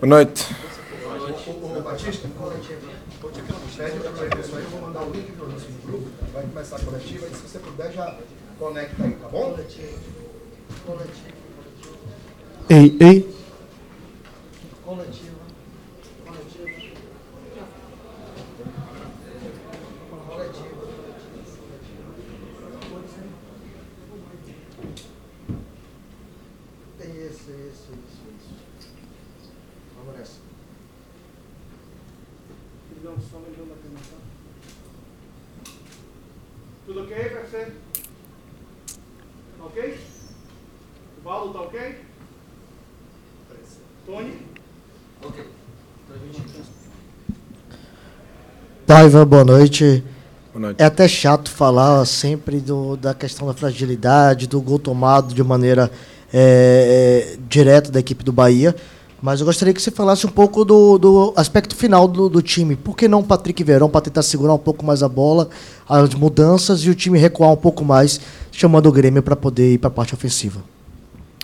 Boa noite. Batista, vou mandar o link para nosso grupo, vai começar a coletiva, e se você puder já conecta aí, tá bom? Ei, ei. Coletiva. Coletiva. Coletiva. Isso, isso, isso, isso. Vamos nessa. Ligão o som, ligão da câmera. Tudo ok pra você? Tá ok? O Valdo tá ok? Tony? Paiva, boa noite. Boa noite. É até chato falar sempre do, da questão da fragilidade, do gol tomado de maneira é, é, direta da equipe do Bahia. Mas eu gostaria que você falasse um pouco do, do aspecto final do, do time. Por que não o Patrick Verão para tentar segurar um pouco mais a bola, as mudanças e o time recuar um pouco mais, chamando o Grêmio para poder ir para a parte ofensiva?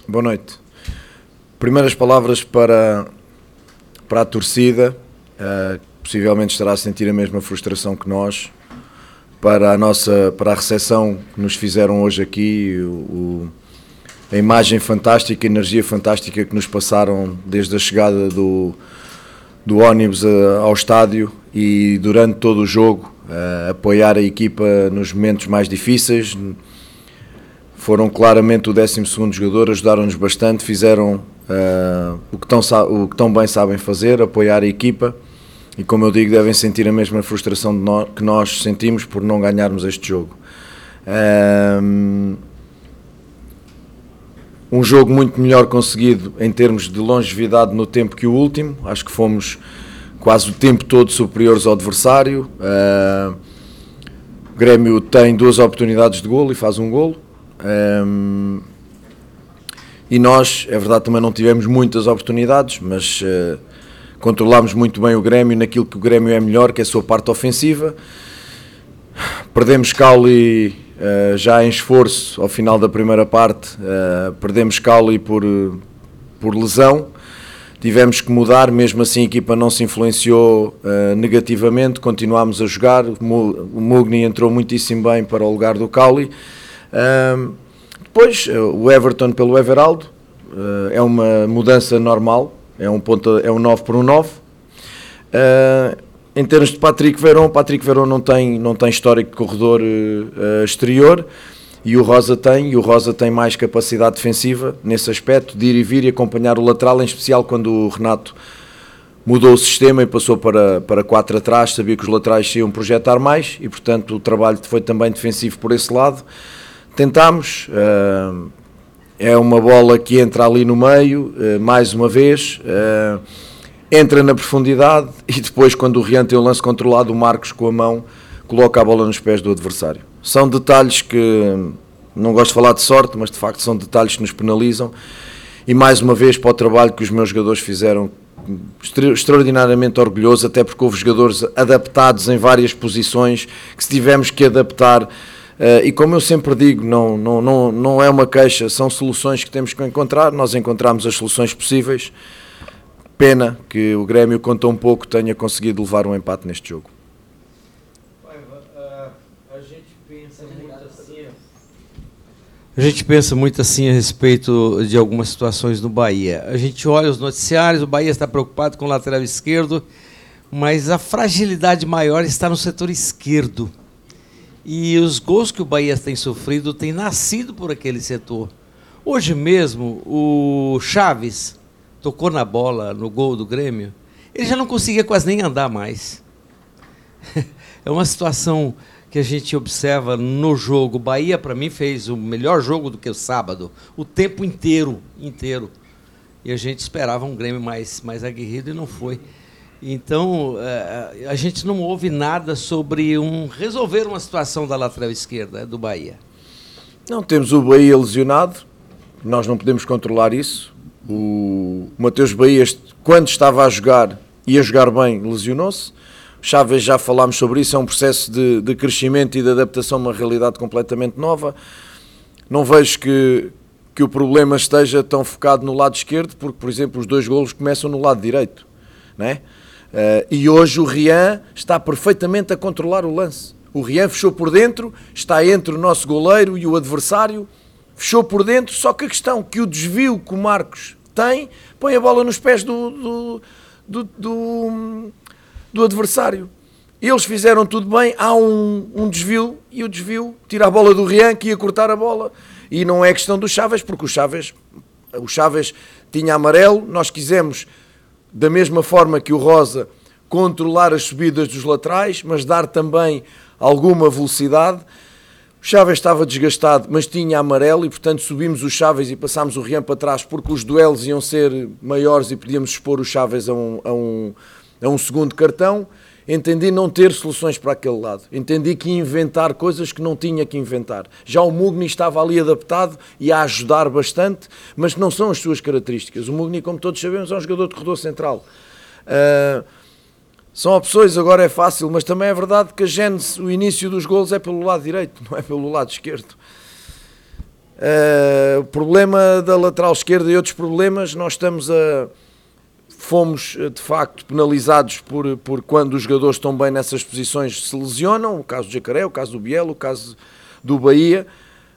Boa noite. Primeiras palavras para, para a torcida, eh, possivelmente estará a sentir a mesma frustração que nós, para a nossa para a recepção que nos fizeram hoje aqui, o, a imagem fantástica, a energia fantástica que nos passaram desde a chegada do, do ónibus eh, ao estádio e durante todo o jogo, eh, apoiar a equipa nos momentos mais difíceis, foram claramente o 12 jogador, ajudaram-nos bastante, fizeram ah, o, que tão, o que tão bem sabem fazer, apoiar a equipa e, como eu digo, devem sentir a mesma frustração que nós sentimos por não ganharmos este jogo. Ahm, um jogo muito melhor conseguido em termos de longevidade no tempo que o último, acho que fomos quase o tempo todo superiores ao adversário. Ah, o Grêmio tem duas oportunidades de golo e faz um golo. Ahm, e nós, é verdade, também não tivemos muitas oportunidades, mas eh, controlámos muito bem o Grêmio naquilo que o Grêmio é melhor, que é a sua parte ofensiva. Perdemos Cauli eh, já em esforço ao final da primeira parte, eh, perdemos Cauli por, por lesão. Tivemos que mudar, mesmo assim a equipa não se influenciou eh, negativamente, continuámos a jogar. O Mu- o Mugni entrou muitíssimo bem para o lugar do Cauli. Ahm, depois, o Everton pelo Everaldo, é uma mudança normal, é um, ponta, é um 9 por um 9. Ah, em termos de Patrick Verón, Patrick Verón não tem, não tem histórico de corredor eh, eh, exterior e o Rosa tem, e o Rosa tem mais capacidade defensiva nesse aspecto, de ir e vir e acompanhar o lateral, em especial quando o Renato mudou o sistema e passou para, para 4 atrás, sabia que os laterais se iam projetar mais e, portanto, o trabalho foi também defensivo por esse lado. Tentámos, ah, é uma bola que entra ali no meio, eh, mais uma vez, eh, entra na profundidade e depois, quando o Rian tem o lance controlado, o Marcos com a mão coloca a bola nos pés do adversário. São detalhes que não gosto de falar de sorte, mas de facto são detalhes que nos penalizam. E mais uma vez para o trabalho que os meus jogadores fizeram, extra- extraordinariamente orgulhoso, até porque houve jogadores adaptados em várias posições que se tivemos que adaptar. Eh, e como eu sempre digo, não, não, não, não é uma queixa, são soluções que temos que encontrar. Nós encontramos as soluções possíveis. Pena que o Grêmio, com tão pouco, tenha conseguido levar um empate neste jogo. Paiva, a gente pensa muito assim. A gente pensa muito assim a respeito de algumas situações no Bahia. A gente olha os noticiários, o Bahia está preocupado com o lateral esquerdo, mas a fragilidade maior está no setor esquerdo. E os gols que o Bahia tem sofrido têm nascido por aquele setor. Hoje mesmo, o Chaves tocou na bola no gol do Grêmio, ele já não conseguia quase nem andar mais. É uma situação que a gente observa no jogo. Bahia, para mim, fez o melhor jogo do que o sábado, o tempo inteiro, inteiro. E a gente esperava um Grêmio mais, mais aguerrido e não foi. Então, eh, a gente não ouve nada sobre um resolver uma situação da lateral esquerda do Bahia. Não, temos o Bahia lesionado, nós não podemos controlar isso. O Mateus Bahia, quando estava a jogar e a jogar bem, lesionou-se. Chaves, já falámos sobre isso, é um processo de, de crescimento e de adaptação a uma realidade completamente nova. Não vejo que, que o problema esteja tão focado no lado esquerdo, porque, por exemplo, os dois golos começam no lado direito. Não é? Uh, e hoje o Rian está perfeitamente a controlar o lance. O Rian fechou por dentro, está entre o nosso goleiro e o adversário, fechou por dentro, só que a questão que o desvio que o Marcos tem, põe a bola nos pés do, do, do, do, do adversário. Eles fizeram tudo bem, há um, um, desvio e o desvio tira a bola do Rian que ia cortar a bola. E não é questão do Chaves, porque o Chaves, o Chaves tinha amarelo, nós quisemos da mesma forma que o Rosa, controlar as subidas dos laterais, mas dar também alguma velocidade. O Chaves estava desgastado, mas tinha amarelo e, portanto, subimos o Chaves e passámos o Rian para trás porque os duelos iam ser maiores e podíamos expor o Chaves a um, a um, a um segundo cartão. Entendi não ter soluções para aquele lado. Entendi que inventar coisas que não tinha que inventar. Já o Mugni estava ali adaptado e a ajudar bastante, mas não são as suas características. O Mugni, como todos sabemos, é um jogador de corredor central. Uh, são opções, agora é fácil, mas também é verdade que a Gênesis, o início dos golos é pelo lado direito, não é pelo lado esquerdo. Uh, o problema da lateral esquerda e outros problemas, nós estamos a fomos eh, de facto penalizados por, por quando os jogadores estão bem nessas posições se lesionam, o caso do Jacaré, o caso do Bielo, o caso do Bahia,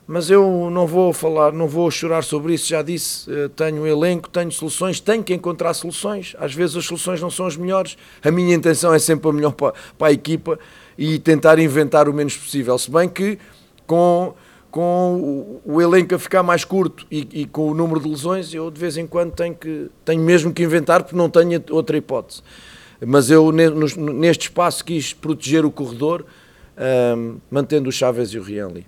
mas eu não vou falar, não vou chorar sobre isso, já disse, eh, tenho elenco, tenho soluções, tenho que encontrar soluções, às vezes as soluções não são as melhores, a minha intenção é sempre a melhor para, para a equipa e tentar inventar o menos possível, se bem que com com o, elenco a ficar mais curto e, e, com o número de lesões, eu de vez em quando tenho, que, tenho mesmo que inventar porque não tenho outra hipótese. Mas eu neste espaço quis proteger o corredor, um, mantendo o Chaves e o Rianli.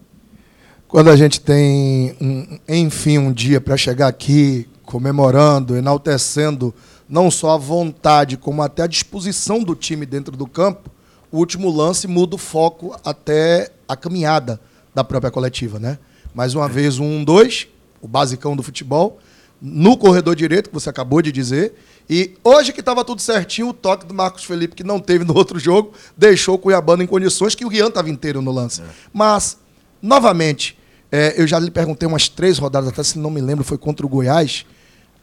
Quando a gente tem, um, enfim, um dia para chegar aqui comemorando, enaltecendo não só a vontade, como até a disposição do time dentro do campo, o último lance muda o foco até a caminhada da própria coletiva, né? Mais uma vez, um, dois, o basicão do futebol, no corredor direito, que você acabou de dizer. E hoje que estava tudo certinho, o toque do Marcos Felipe, que não teve no outro jogo, deixou o Cuiabano em condições que o Rian estava inteiro no lance. É. Mas, novamente, é, eu já lhe perguntei umas três rodadas, até se não me lembro, foi contra o Goiás.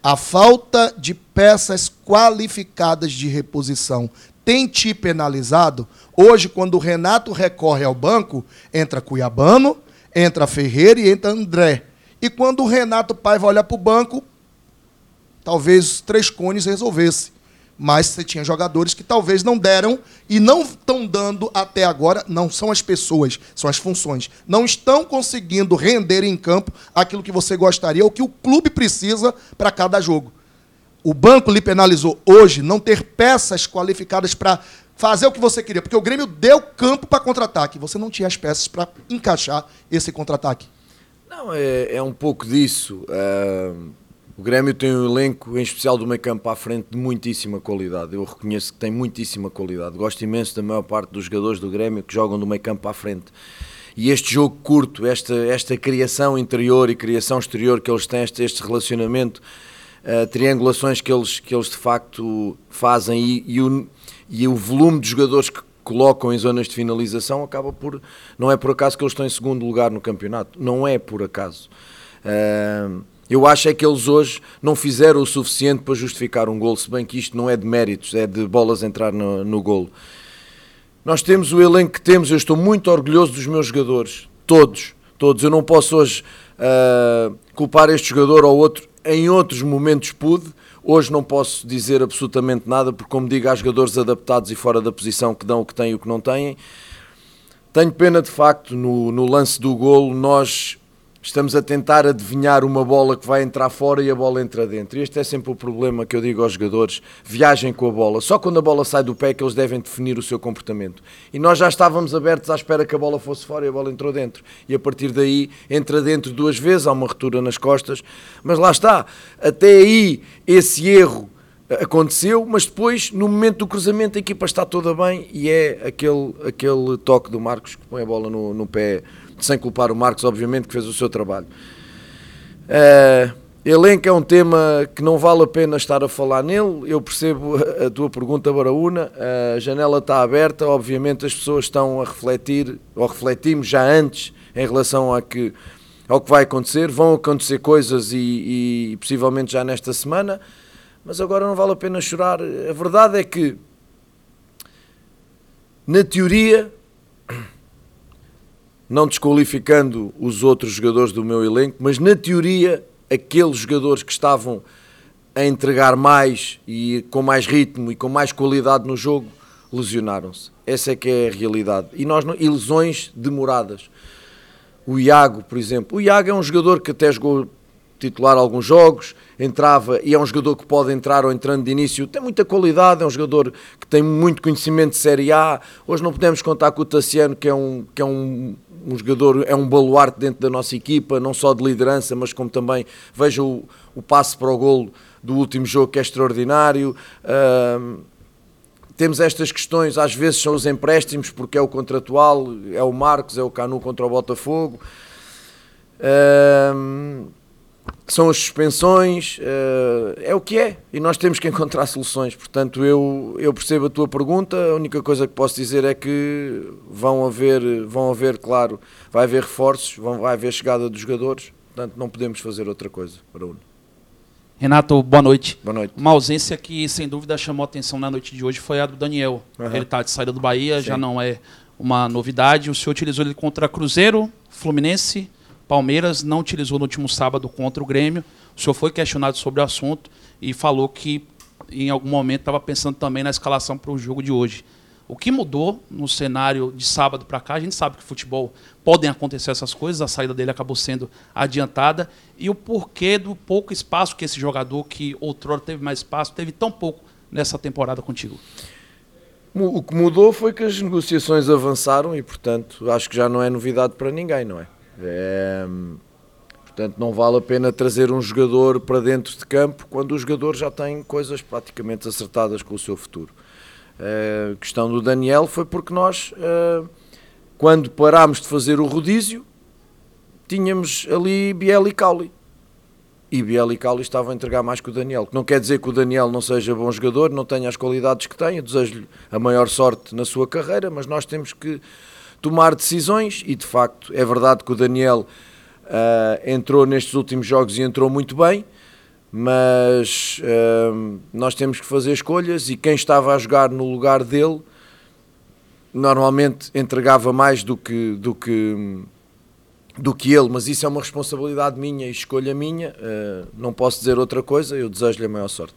A falta de peças qualificadas de reposição tem te penalizado? Hoje, quando o Renato recorre ao banco, entra Cuiabano, entra Ferreira e entra André. E quando o Renato Paiva olha para o banco, talvez os três cones resolvesse. Mas você tinha jogadores que talvez não deram e não estão dando até agora, não são as pessoas, são as funções. Não estão conseguindo render em campo aquilo que você gostaria ou que o clube precisa para cada jogo o banco lhe penalizou hoje não ter peças qualificadas para fazer o que você queria, porque o Grêmio deu campo para contra-ataque. Você não tinha as peças para encaixar esse contra-ataque. Não, é, é, um pouco disso. Uh, o Grêmio tem um elenco, em especial do meio campo à frente, de muitíssima qualidade. Eu reconheço que tem muitíssima qualidade. Gosto imenso da maior parte dos jogadores do Grêmio que jogam do meio campo à frente. E este jogo curto, esta, esta criação interior e criação exterior que eles têm, este, este relacionamento uh, triangulações que eles, que eles de facto fazem e, e, o, e o volume de jogadores que colocam em zonas de finalização acaba por. Não é por acaso que eles estão em segundo lugar no campeonato. Não é por acaso. Uh, eu acho é que eles hoje não fizeram o suficiente para justificar um gol, se bem que isto não é de méritos, é de bolas entrar no, no golo. Nós temos o elenco que temos, eu estou muito orgulhoso dos meus jogadores, todos, todos. Eu não posso hoje uh, culpar este jogador ou outro em outros momentos pude, hoje não posso dizer absolutamente nada, porque, como digo, há jogadores adaptados e fora da posição que dão o que têm e o que não têm. Tenho pena, de facto, no, no lance do golo, nós estamos a tentar adivinhar uma bola que vai entrar fora e a bola entra dentro. E este é sempre o problema que eu digo aos jogadores: viajem com a bola. Só quando a bola sai do pé é que eles devem definir o seu comportamento. E nós já estávamos abertos à espera que a bola fosse fora e a bola entrou dentro. E a partir daí entra dentro duas vezes, há uma retura nas costas. Mas lá está, até aí esse erro aconteceu, mas depois, no momento do cruzamento, a equipa está toda bem e é aquele, aquele toque do Marcos que põe a bola no, no pé sem culpar o Marcos, obviamente, que fez o seu trabalho. Uh, elenco é um tema que não vale a pena estar a falar nele. Eu percebo a tua pergunta, Baraúna. A janela está aberta. Obviamente, as pessoas estão a refletir, ou refletimos já antes, em relação a que é o que vai acontecer. Vão acontecer coisas e, e possivelmente já nesta semana, mas agora não vale a pena chorar. A verdade é que, na teoria, não desqualificando os outros jogadores do meu elenco, mas na teoria, aqueles jogadores que estavam a entregar mais e com mais ritmo e com mais qualidade no jogo lesionaram-se. Essa é que é a realidade. E, nós não, e lesões demoradas. O Iago, por exemplo. O Iago é um jogador que até jogou titular alguns jogos, entrava e é um jogador que pode entrar ou entrando de início, tem muita qualidade, é um jogador que tem muito conhecimento de Série A. Hoje não podemos contar com o Tassiano, que é um, que é um, um jogador, é um baluarte dentro da nossa equipa, não só de liderança, mas como também veja o, o passe para o golo do último jogo que é extraordinário. Uh, temos estas questões, às vezes são os empréstimos, porque é o contratual, é o Marcos, é o Canu contra o Botafogo. Uh, são as suspensões, uh, é o que é, e nós temos que encontrar soluções. Portanto, eu, eu percebo a tua pergunta, a única coisa que posso dizer é que vão haver, vão haver claro, vai haver reforços, vão, vai haver chegada dos jogadores, portanto, não podemos fazer outra coisa para o Renato, boa noite. Boa noite. Uma ausência que, sem dúvida, chamou atenção na noite de hoje foi a do Daniel. Uhum. Ele está de saída do Bahia, Sim. já não é uma novidade. O senhor utilizou ele contra Cruzeiro, Fluminense, Palmeiras, não utilizou no último sábado contra o Grêmio. O senhor foi questionado sobre o assunto e falou que, em algum momento, estava pensando também na escalação para o jogo de hoje. O que mudou no cenário de sábado para cá? A gente sabe que futebol podem acontecer essas coisas, a saída dele acabou sendo adiantada. E o porquê do pouco espaço que esse jogador, que outrora teve mais espaço, teve tão pouco nessa temporada contigo? O que mudou foi que as negociações avançaram e, portanto, acho que já não é novidade para ninguém, não é? É portanto, não vale a pena trazer um jogador para dentro de campo quando o jogador já tem coisas praticamente acertadas com o seu futuro. A questão do Daniel foi porque nós, eh, quando parámos de fazer o rodízio, tínhamos ali Biel e Cauli. E Biel e Cauli estavam a entregar mais que o Daniel. Não quer dizer que o Daniel não seja bom jogador, não tenha as qualidades que tem. Desejo-lhe a maior sorte na sua carreira, mas nós temos que tomar decisões. E de facto, é verdade que o Daniel uh, entrou nestes últimos jogos e entrou muito bem mas uh, nós temos que fazer escolhas e quem estava a jogar no lugar dele normalmente entregava mais do que, do que, do que ele, mas isso é uma responsabilidade minha e escolha minha, uh, não posso dizer outra coisa, eu desejo-lhe a maior sorte.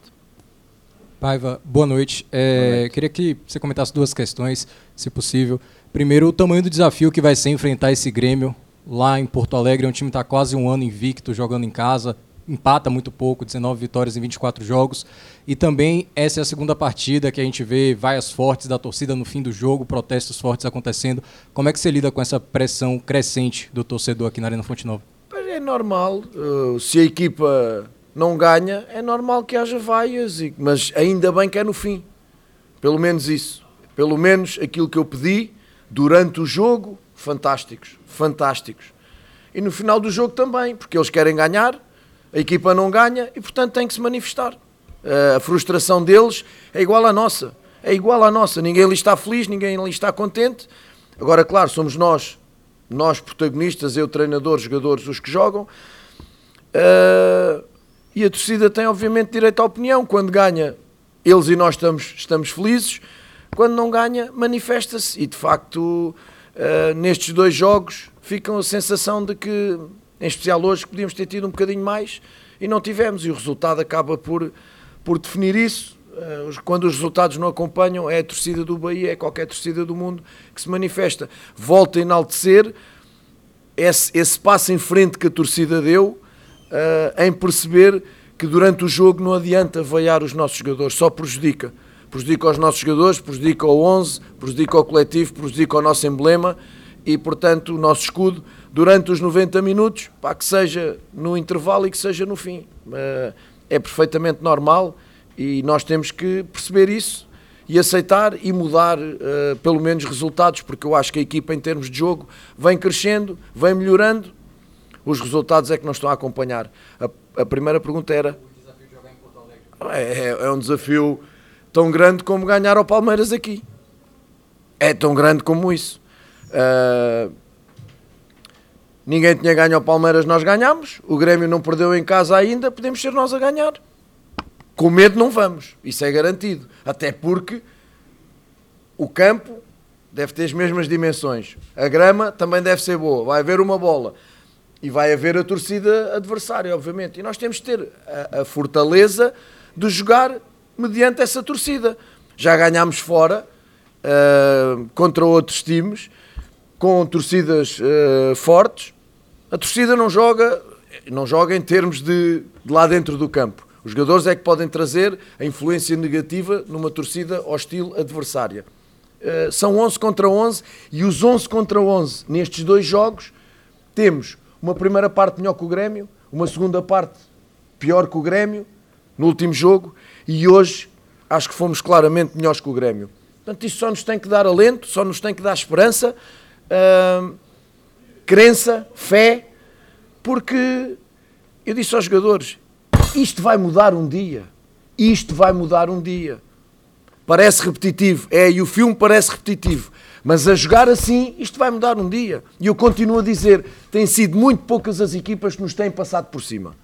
Paiva, boa noite. É, boa noite. Queria que você comentasse duas questões, se possível. Primeiro, o tamanho do desafio que vai ser enfrentar esse Grêmio lá em Porto Alegre. Um time está quase um ano invicto, jogando em casa, empata muito pouco, 19 vitórias em 24 jogos. E também essa é a segunda partida que a gente vê vaias fortes da torcida no fim do jogo, protestos fortes acontecendo. Como é que você lida com essa pressão crescente do torcedor aqui na Arena Fonte Nova? É normal. Uh, se a equipa não ganha, é normal que haja vaias, mas ainda bem que é no fim. Pelo menos isso. Pelo menos aquilo que eu pedi durante o jogo, fantásticos. Fantásticos. E no final do jogo também, porque eles querem ganhar a equipa não ganha e, portanto, tem que se manifestar. Eh, a frustração deles é igual à nossa. É igual à nossa. Ninguém ali está feliz, ninguém ali está contente. Agora, claro, somos nós, nós protagonistas, eu, treinador, jogadores, os que jogam. Uh, e a torcida tem, obviamente, direito à opinião. Quando ganha, eles e nós estamos, estamos felizes. Quando não ganha, manifesta-se. E, de facto, uh, nestes dois jogos, ficam a sensação de que em especial hoje, podíamos ter tido um bocadinho mais e não tivemos, e o resultado acaba por, por definir isso. Eh, quando os resultados não acompanham, é a torcida do Bahia, é qualquer torcida do mundo que se manifesta. Volta a enaltecer esse, esse passo em frente que a torcida deu uh, em perceber que durante o jogo não adianta vaiar os nossos jogadores, só prejudica. Prejudica os nossos jogadores, prejudica o 11, prejudica o coletivo, prejudica o nosso emblema e, portanto, o nosso escudo durante os 90 minutos, para que seja no intervalo e que seja no fim. É perfeitamente normal e nós temos que perceber isso e aceitar e mudar uh, pelo menos resultados, porque eu acho que a equipa em termos de jogo vem crescendo, vem melhorando, os resultados é que não estão a acompanhar. A, a primeira pergunta era... É, é, é, um desafio tão grande como ganhar ao Palmeiras aqui. É tão grande como isso. Uh, Ninguém tinha ganho ao Palmeiras, nós ganhamos. O Grêmio não perdeu em casa ainda, podemos ser nós a ganhar. Com medo não vamos, isso é garantido. Até porque o campo deve ter as mesmas dimensões. A grama também deve ser boa. Vai haver uma bola. E vai haver a torcida adversária, obviamente. E nós temos de ter a, a fortaleza de jogar mediante essa torcida. Já ganhámos fora uh, contra outros times com torcidas uh, fortes. A torcida não joga, não joga em termos de, de lá dentro do campo. Os jogadores é que podem trazer a influência negativa numa torcida hostil adversária. Uh, são 11 contra 11 e os 11 contra 11 nestes dois jogos temos uma primeira parte melhor que o Grêmio, uma segunda parte pior que o Grêmio no último jogo e hoje acho que fomos claramente melhores que o Grêmio. Portanto, isso só nos tem que dar alento, só nos tem que dar esperança, crença, fé, porque eu disse aos jogadores: isto vai mudar um dia. Isto vai mudar um dia. Parece repetitivo, é, e o filme parece repetitivo, mas a jogar assim, isto vai mudar um dia. E eu continuo a dizer: têm sido muito poucas as equipas que nos têm passado por cima.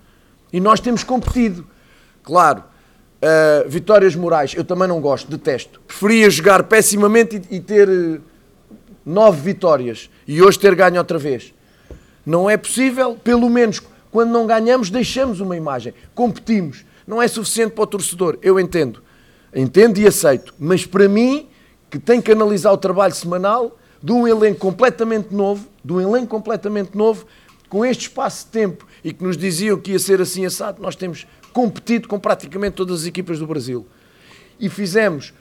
E nós temos competido. Claro, uh, vitórias morais, eu também não gosto, detesto. Preferia jogar pessimamente e, e ter uh, nove vitórias e hoje ter ganho outra vez. Não é possível, pelo menos quando não ganhamos, deixamos uma imagem, competimos. Não é suficiente para o torcedor, eu entendo. Entendo e aceito. Mas para mim, que tem que analisar o trabalho semanal de um elenco completamente novo, de um elenco completamente novo, com este espaço de tempo e que nos diziam que ia ser assim assado, nós temos competido com praticamente todas as equipas do Brasil. E fizemos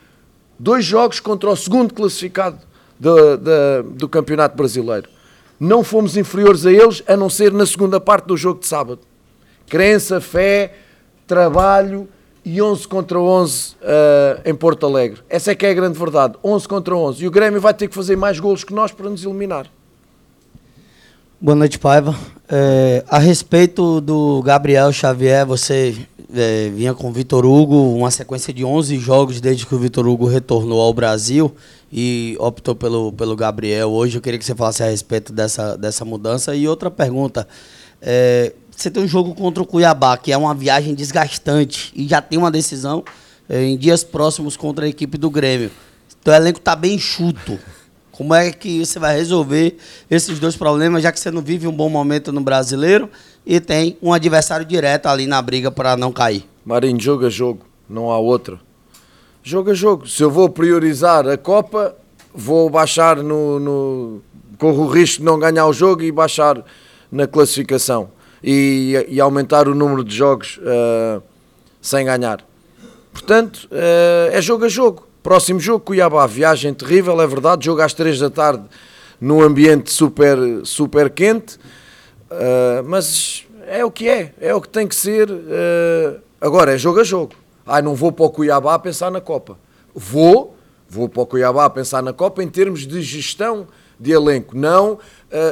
dois jogos contra o segundo classificado do, do, do Campeonato Brasileiro. Não fomos inferiores a eles, a não ser na segunda parte do jogo de sábado. Crença, fé, trabalho e 11 contra 11 uh, em Porto Alegre. Essa é que é a grande verdade. 11 contra 11. E o Grêmio vai ter que fazer mais golos que nós para nos eliminar. Boa noite, Paiva. É, a respeito do Gabriel Xavier, você é, vinha com o Vitor Hugo, uma sequência de 11 jogos desde que o Vitor Hugo retornou ao Brasil e optou pelo, pelo Gabriel. Hoje eu queria que você falasse a respeito dessa, dessa mudança. E outra pergunta, é, você tem um jogo contra o Cuiabá, que é uma viagem desgastante e já tem uma decisão é, em dias próximos contra a equipe do Grêmio. Então o elenco está bem chuto. Como é que você vai resolver esses dois problemas, já que você não vive um bom momento no brasileiro e tem um adversário direto ali na briga para não cair? Marinho, jogo a jogo, não há outra. Jogo a jogo. Se eu vou priorizar a Copa, vou baixar no. no corro o risco de não ganhar o jogo e baixar na classificação e, e aumentar o número de jogos uh, sem ganhar. Portanto, uh, é jogo a jogo. Próximo jogo, Cuiabá, viagem terrível, é verdade, jogo às 3 da tarde num ambiente super, super quente, uh, mas é o que é, é o que tem que ser. Uh, agora, é jogo a jogo. Ai, não vou para o Cuiabá a pensar na Copa. Vou, vou para o Cuiabá a pensar na Copa em termos de gestão de elenco. Não, uh,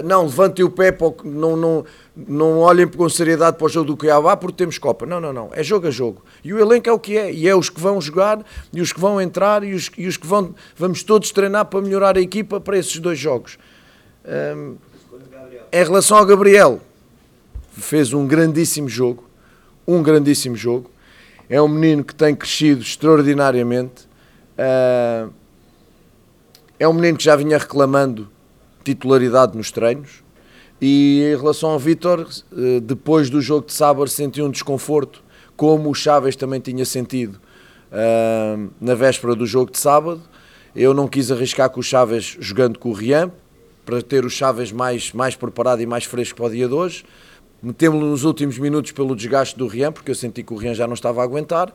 não levantem o pé, para o, não, não, não olhem com seriedade para o jogo do Cuiabá porque temos Copa. Não, não, não. É jogo a jogo. E o elenco é o que é. E é os que vão jogar, e os que vão entrar, e os, e os que vão. Vamos todos treinar para melhorar a equipa para esses dois jogos. Um, em relação ao Gabriel, fez um grandíssimo jogo. Um grandíssimo jogo. É um menino que tem crescido extraordinariamente. Uh, é um menino que já vinha reclamando titularidade nos treinos. E em relação ao Vitor, eh, depois do jogo de sábado senti um desconforto, como o Chaves também tinha sentido uh, na véspera do jogo de sábado. Eu não quis arriscar com o Chaves jogando com o Rian, para ter o Chaves mais, mais preparado e mais fresco para o dia de hoje. Metemos-lo nos últimos minutos pelo desgaste do Rian, porque eu senti que o Rian já não estava a aguentar.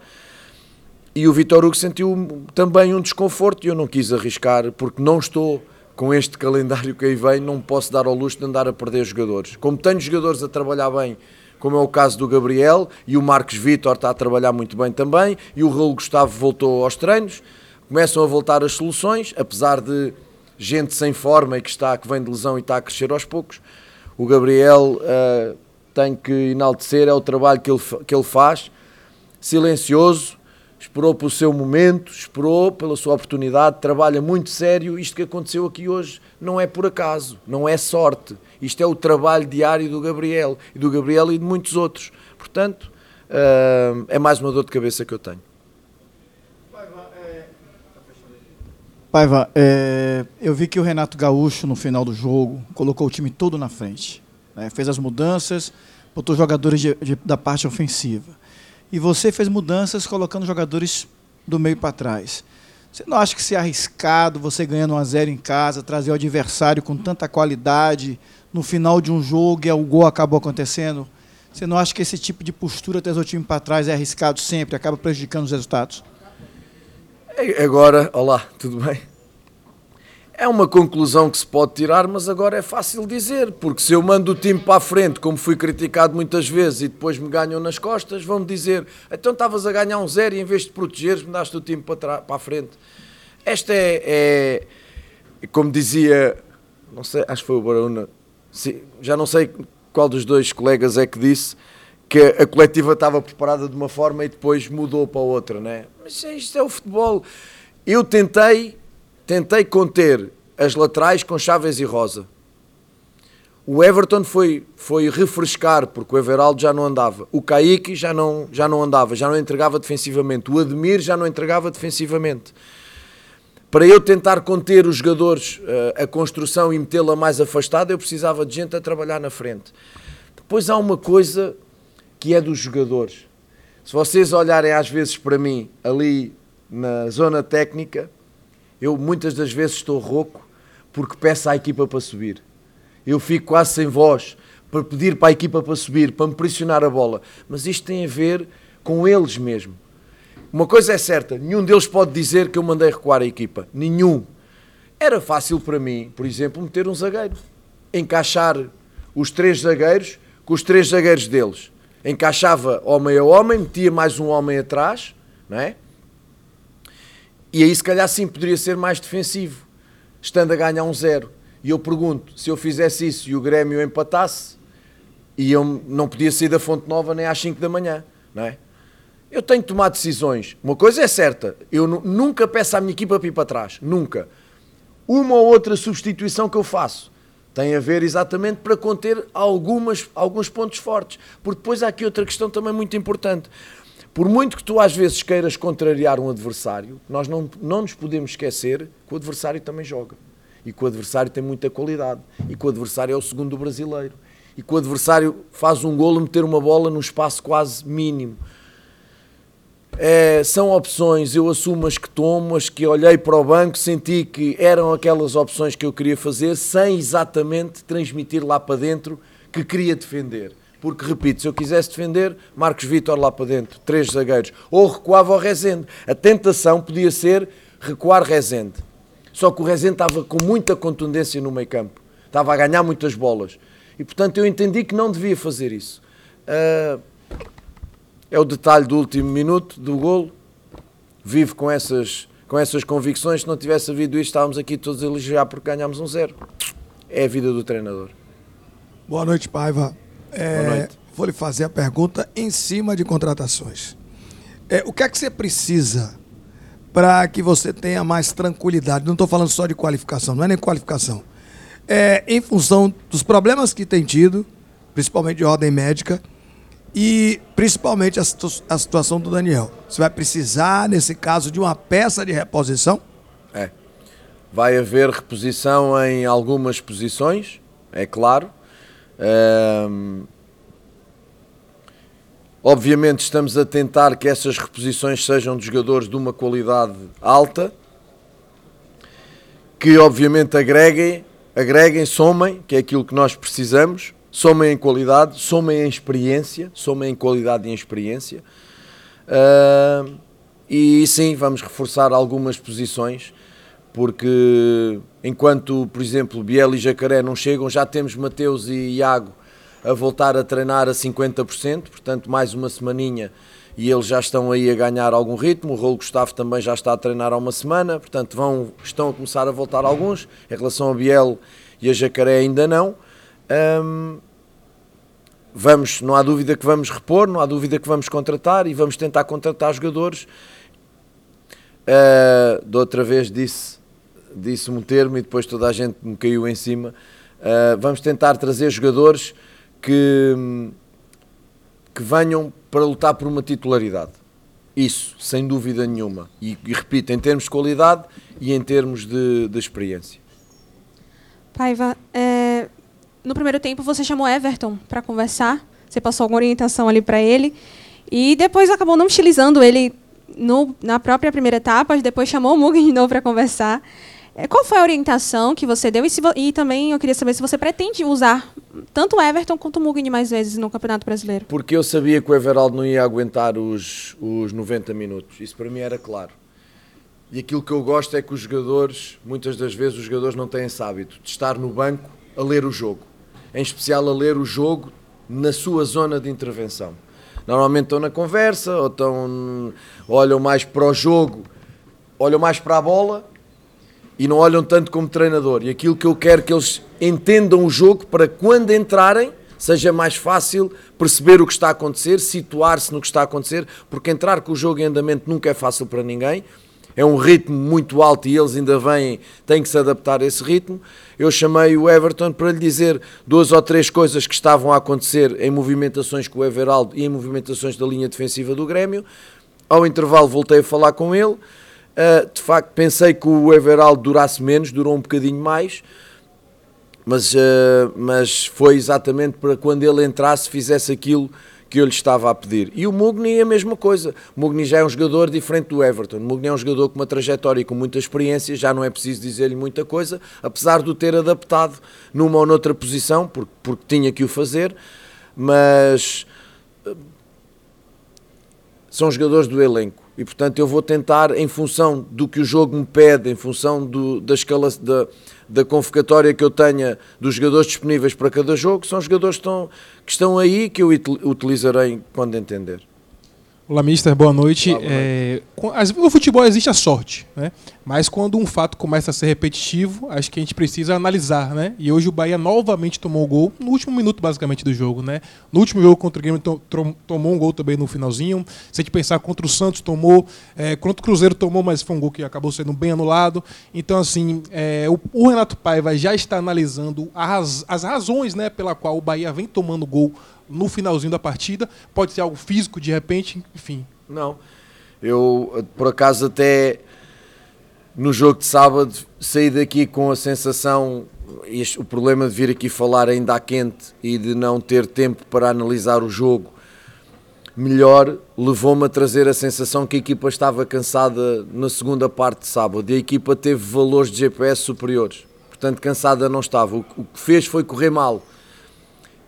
E o Vitor Hugo sentiu também um desconforto e eu não quis arriscar, porque não estou com este calendário que aí vem, não posso dar ao luxo de andar a perder jogadores. Como tenho jogadores a trabalhar bem, como é o caso do Gabriel, e o Marcos Vitor está a trabalhar muito bem também, e o Raul Gustavo voltou aos treinos, começam a voltar as soluções, apesar de gente sem forma e que, está, que vem de lesão e está a crescer aos poucos. O Gabriel uh, tem que enaltecer, é o trabalho que ele, que ele faz, silencioso, esperou pelo seu momento, esperou pela sua oportunidade, trabalha muito sério. Isto que aconteceu aqui hoje não é por acaso, não é sorte. Isto é o trabalho diário do Gabriel, e do Gabriel e de muitos outros. Portanto, uh, é mais uma dor de cabeça que eu tenho. Paiva, é, eu vi que o Renato Gaúcho, no final do jogo, colocou o time todo na frente. Né? Fez as mudanças, botou jogadores de, de, da parte ofensiva. E você fez mudanças colocando jogadores do meio para trás. Você não acha que se arriscado você ganhando 1 a 0 em casa, trazer o adversário com tanta qualidade no final de um jogo e o gol acabou acontecendo? Você não acha que esse tipo de postura trazer o time para trás é arriscado sempre, acaba prejudicando os resultados? Agora, olá, tudo bem? É uma conclusão que se pode tirar, mas agora é fácil dizer, porque se eu mando o time para a frente, como fui criticado muitas vezes, e depois me ganham nas costas, vão-me dizer: então estavas a ganhar um zero e em vez de protegeres, me daste o time para, para a frente. Esta é, é, como dizia, não sei, acho que foi o Barona, já não sei qual dos dois colegas é que disse, que a coletiva estava preparada de uma forma e depois mudou para outra, né? Mas isto é o futebol. Eu tentei, tentei conter as laterais com Chaves e Rosa. O Everton foi, foi refrescar, porque o Everaldo já não andava. O Kaique já não, já não andava, já não entregava defensivamente. O Ademir já não entregava defensivamente. Para eu tentar conter os jogadores, eh, a construção e metê-la mais afastada, eu precisava de gente a trabalhar na frente. Depois há uma coisa que é dos jogadores. Se vocês olharem às vezes para mim ali na zona técnica, eu muitas das vezes estou rouco porque peço à equipa para subir. Eu fico quase sem voz para pedir para a equipa para subir, para me pressionar a bola. Mas isto tem a ver com eles mesmo. Uma coisa é certa, nenhum deles pode dizer que eu mandei recuar a equipa. Nenhum. Era fácil para mim, por exemplo, meter um zagueiro. Encaixar os três zagueiros com os três zagueiros deles encaixava homem a homem, metia mais um homem atrás, não é? E aí se calhar sim poderia ser mais defensivo, estando a ganhar um zero. E eu pergunto, se eu fizesse isso e o Grêmio empatasse, e eu não podia sair da Fonte Nova nem às 5 da manhã, não é? Eu tenho que tomar decisões. Uma coisa é certa, eu nunca peço à minha equipa para ir para trás, nunca. Uma ou outra substituição que eu faço, tem a ver exatamente para conter algumas, alguns pontos fortes. Porque depois há aqui outra questão também muito importante. Por muito que tu às vezes queiras contrariar um adversário, nós não, não nos podemos esquecer que o adversário também joga. E que o adversário tem muita qualidade. E que o adversário é o segundo brasileiro. E que o adversário faz um golo meter uma bola num espaço quase mínimo. É, são opções, eu assumo as que tomo, as que olhei para o banco, senti que eram aquelas opções que eu queria fazer, sem exatamente transmitir lá para dentro que queria defender. Porque, repito, se eu quisesse defender, Marcos Vitor lá para dentro, três zagueiros, ou recuava ao Rezende. A tentação podia ser recuar Rezende. Só que o Rezende estava com muita contundência no meio campo, estava a ganhar muitas bolas. E, portanto, eu entendi que não devia fazer isso. Uh, é o detalhe do último minuto do golo. Vivo com essas, com essas convicções. Se não tivesse havido isto, estávamos aqui todos a elogiar porque ganhámos um zero. É a vida do treinador. Boa noite, Paiva. É, Boa noite. Vou lhe fazer a pergunta em cima de contratações. É, o que é que você precisa para que você tenha mais tranquilidade? Não estou falando só de qualificação, não é nem qualificação. É, em função dos problemas que tem tido, principalmente de ordem médica, e principalmente a, a situação do Daniel. Você vai precisar, nesse caso, de uma peça de reposição? É. Vai haver reposição em algumas posições, é claro. Um, obviamente estamos a tentar que essas reposições sejam de jogadores de uma qualidade alta, que obviamente agreguem, agreguem, somem, que é aquilo que nós precisamos somem em qualidade, somem em experiência, somem em qualidade e em experiência. Uh, e sim, vamos reforçar algumas posições, porque enquanto, por exemplo, Biel e Jacaré não chegam, já temos Mateus e Iago a voltar a treinar a 50%, portanto, mais uma semaninha e eles já estão aí a ganhar algum ritmo. O Rolo Gustavo também já está a treinar há uma semana, portanto, vão, estão a começar a voltar alguns. Em relação a Biel e a Jacaré, ainda não. Vamos, não há dúvida que vamos repor, não há dúvida que vamos contratar e vamos tentar contratar jogadores Uh, de outra vez disse, disse um termo e depois toda a gente me caiu em cima. Uh, vamos tentar trazer jogadores que, que venham para lutar por uma titularidade. Isso, sem dúvida nenhuma. E, e repito, em termos de qualidade e em termos de, de experiência. Paiva, é, no primeiro tempo você chamou Everton para conversar, você passou alguma orientação ali para ele, e depois acabou não utilizando ele no, na própria primeira etapa, depois chamou o Mugen de novo para conversar. É, qual foi a orientação que você deu? E, se, e, também eu queria saber se você pretende usar tanto o Everton quanto o Mugni mais vezes no Campeonato Brasileiro. Porque eu sabia que o Everaldo não ia aguentar os, os 90 minutos. Isso para mim era claro. E aquilo que eu gosto é que os jogadores, muitas das vezes, os jogadores não têm esse hábito de estar no banco a ler o jogo. Em especial a ler o jogo na sua zona de intervenção normalmente estão na conversa, ou estão, olham mais para o jogo, olham mais para a bola e não olham tanto como treinador. E aquilo que eu quero que eles entendam o jogo para quando entrarem seja mais fácil perceber o que está a acontecer, situar-se no que está a acontecer, porque entrar com o jogo em andamento nunca é fácil para ninguém é um ritmo muito alto e eles ainda vêm, têm que se adaptar a esse ritmo. Eu chamei o Everton para lhe dizer duas ou três coisas que estavam a acontecer em movimentações com o Everaldo e em movimentações da linha defensiva do Grêmio. Ao intervalo voltei a falar com ele. Uh, de facto, pensei que o Everaldo durasse menos, durou um bocadinho mais, mas, uh, mas foi exatamente para quando ele entrasse, fizesse aquilo que eu lhe estava a pedir. E o Mugni é a mesma coisa. O Mugni já é um jogador diferente do Everton. O Mugni é um jogador com uma trajetória e com muita experiência, já não é preciso dizer-lhe muita coisa, apesar de o ter adaptado numa ou noutra posição, porque, porque tinha que o fazer, mas eh, são jogadores do elenco. E portanto eu vou tentar, em função do que o jogo me pede, em função do, da escala da, da convocatória que eu tenha dos jogadores disponíveis para cada jogo, são jogadores que estão, que estão aí que eu utilizarei quando entender. Olá, Mister, boa noite. Olá, boa noite. É, no futebol existe a sorte, né? mas quando um fato começa a ser repetitivo, acho que a gente precisa analisar. Né? E hoje o Bahia novamente tomou o gol no último minuto, basicamente, do jogo. Né? No último jogo contra o Grêmio, to, tomou um gol também no finalzinho. Se a gente pensar contra o Santos, tomou. É, contra o Cruzeiro, tomou, mas foi um gol que acabou sendo bem anulado. Então, assim, é, o, o, Renato Paiva já está analisando as, as razões né, pela qual o Bahia vem tomando gol no finalzinho da partida? Pode ser algo físico de repente, enfim. Não. Eu, por acaso, até no jogo de sábado saí daqui com a sensação, este, o problema de vir aqui falar ainda à quente e de não ter tempo para analisar o jogo melhor, levou-me a trazer a sensação que a equipa estava cansada na segunda parte de sábado e a equipa teve valores de GPS superiores. Portanto, cansada não estava. O, que fez foi correr mal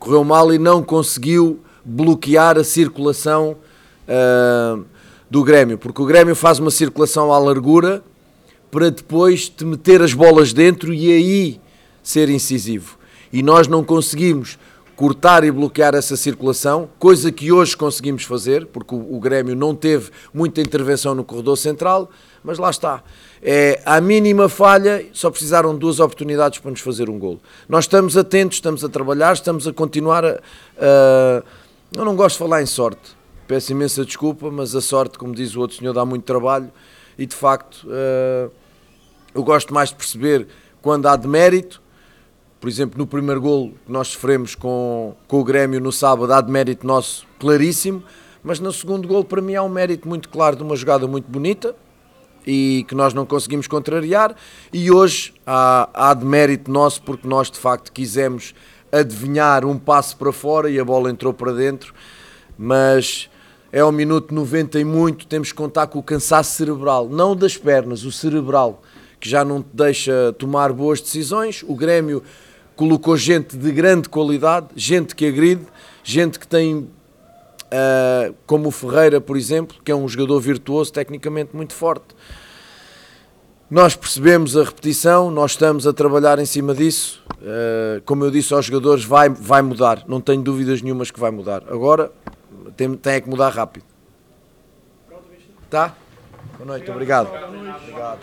correu mal e não conseguiu bloquear a circulação uh, do Grêmio, porque o Grêmio faz uma circulação à largura para depois te meter as bolas dentro e aí ser incisivo. E nós não conseguimos cortar e bloquear essa circulação, coisa que hoje conseguimos fazer, porque o, o Grêmio não teve muita intervenção no corredor central, mas lá está. É, à mínima falha, só precisaram duas oportunidades para nos fazer um golo. Nós estamos atentos, estamos a trabalhar, estamos a continuar a, a, Eu não gosto de falar em sorte, peço imensa desculpa, mas a sorte, como diz o outro senhor, dá muito trabalho e de facto uh, eu gosto mais de perceber quando há demérito. Por exemplo, no primeiro golo que nós sofremos com, com o Grêmio no sábado, há demérito nosso claríssimo, mas no segundo golo, para mim, há um mérito muito claro de uma jogada muito bonita, e que nós não conseguimos contrariar. E hoje há, há de mérito nosso porque nós de facto quisemos adivinhar um passo para fora e a bola entrou para dentro, mas é ao minuto 90 e muito, temos que contar com o cansaço cerebral, não das pernas, o cerebral, que já não te deixa tomar boas decisões. O Grêmio colocou gente de grande qualidade, gente que agride, gente que tem Uh, como o Ferreira, por exemplo, que é um jogador virtuoso, tecnicamente muito forte. Nós percebemos a repetição, nós estamos a trabalhar em cima disso. Uh, como eu disse aos jogadores, vai, vai mudar, não tenho dúvidas nenhumas que vai mudar. Agora tem, tem é que mudar rápido. Tá? Boa noite, obrigado. obrigado.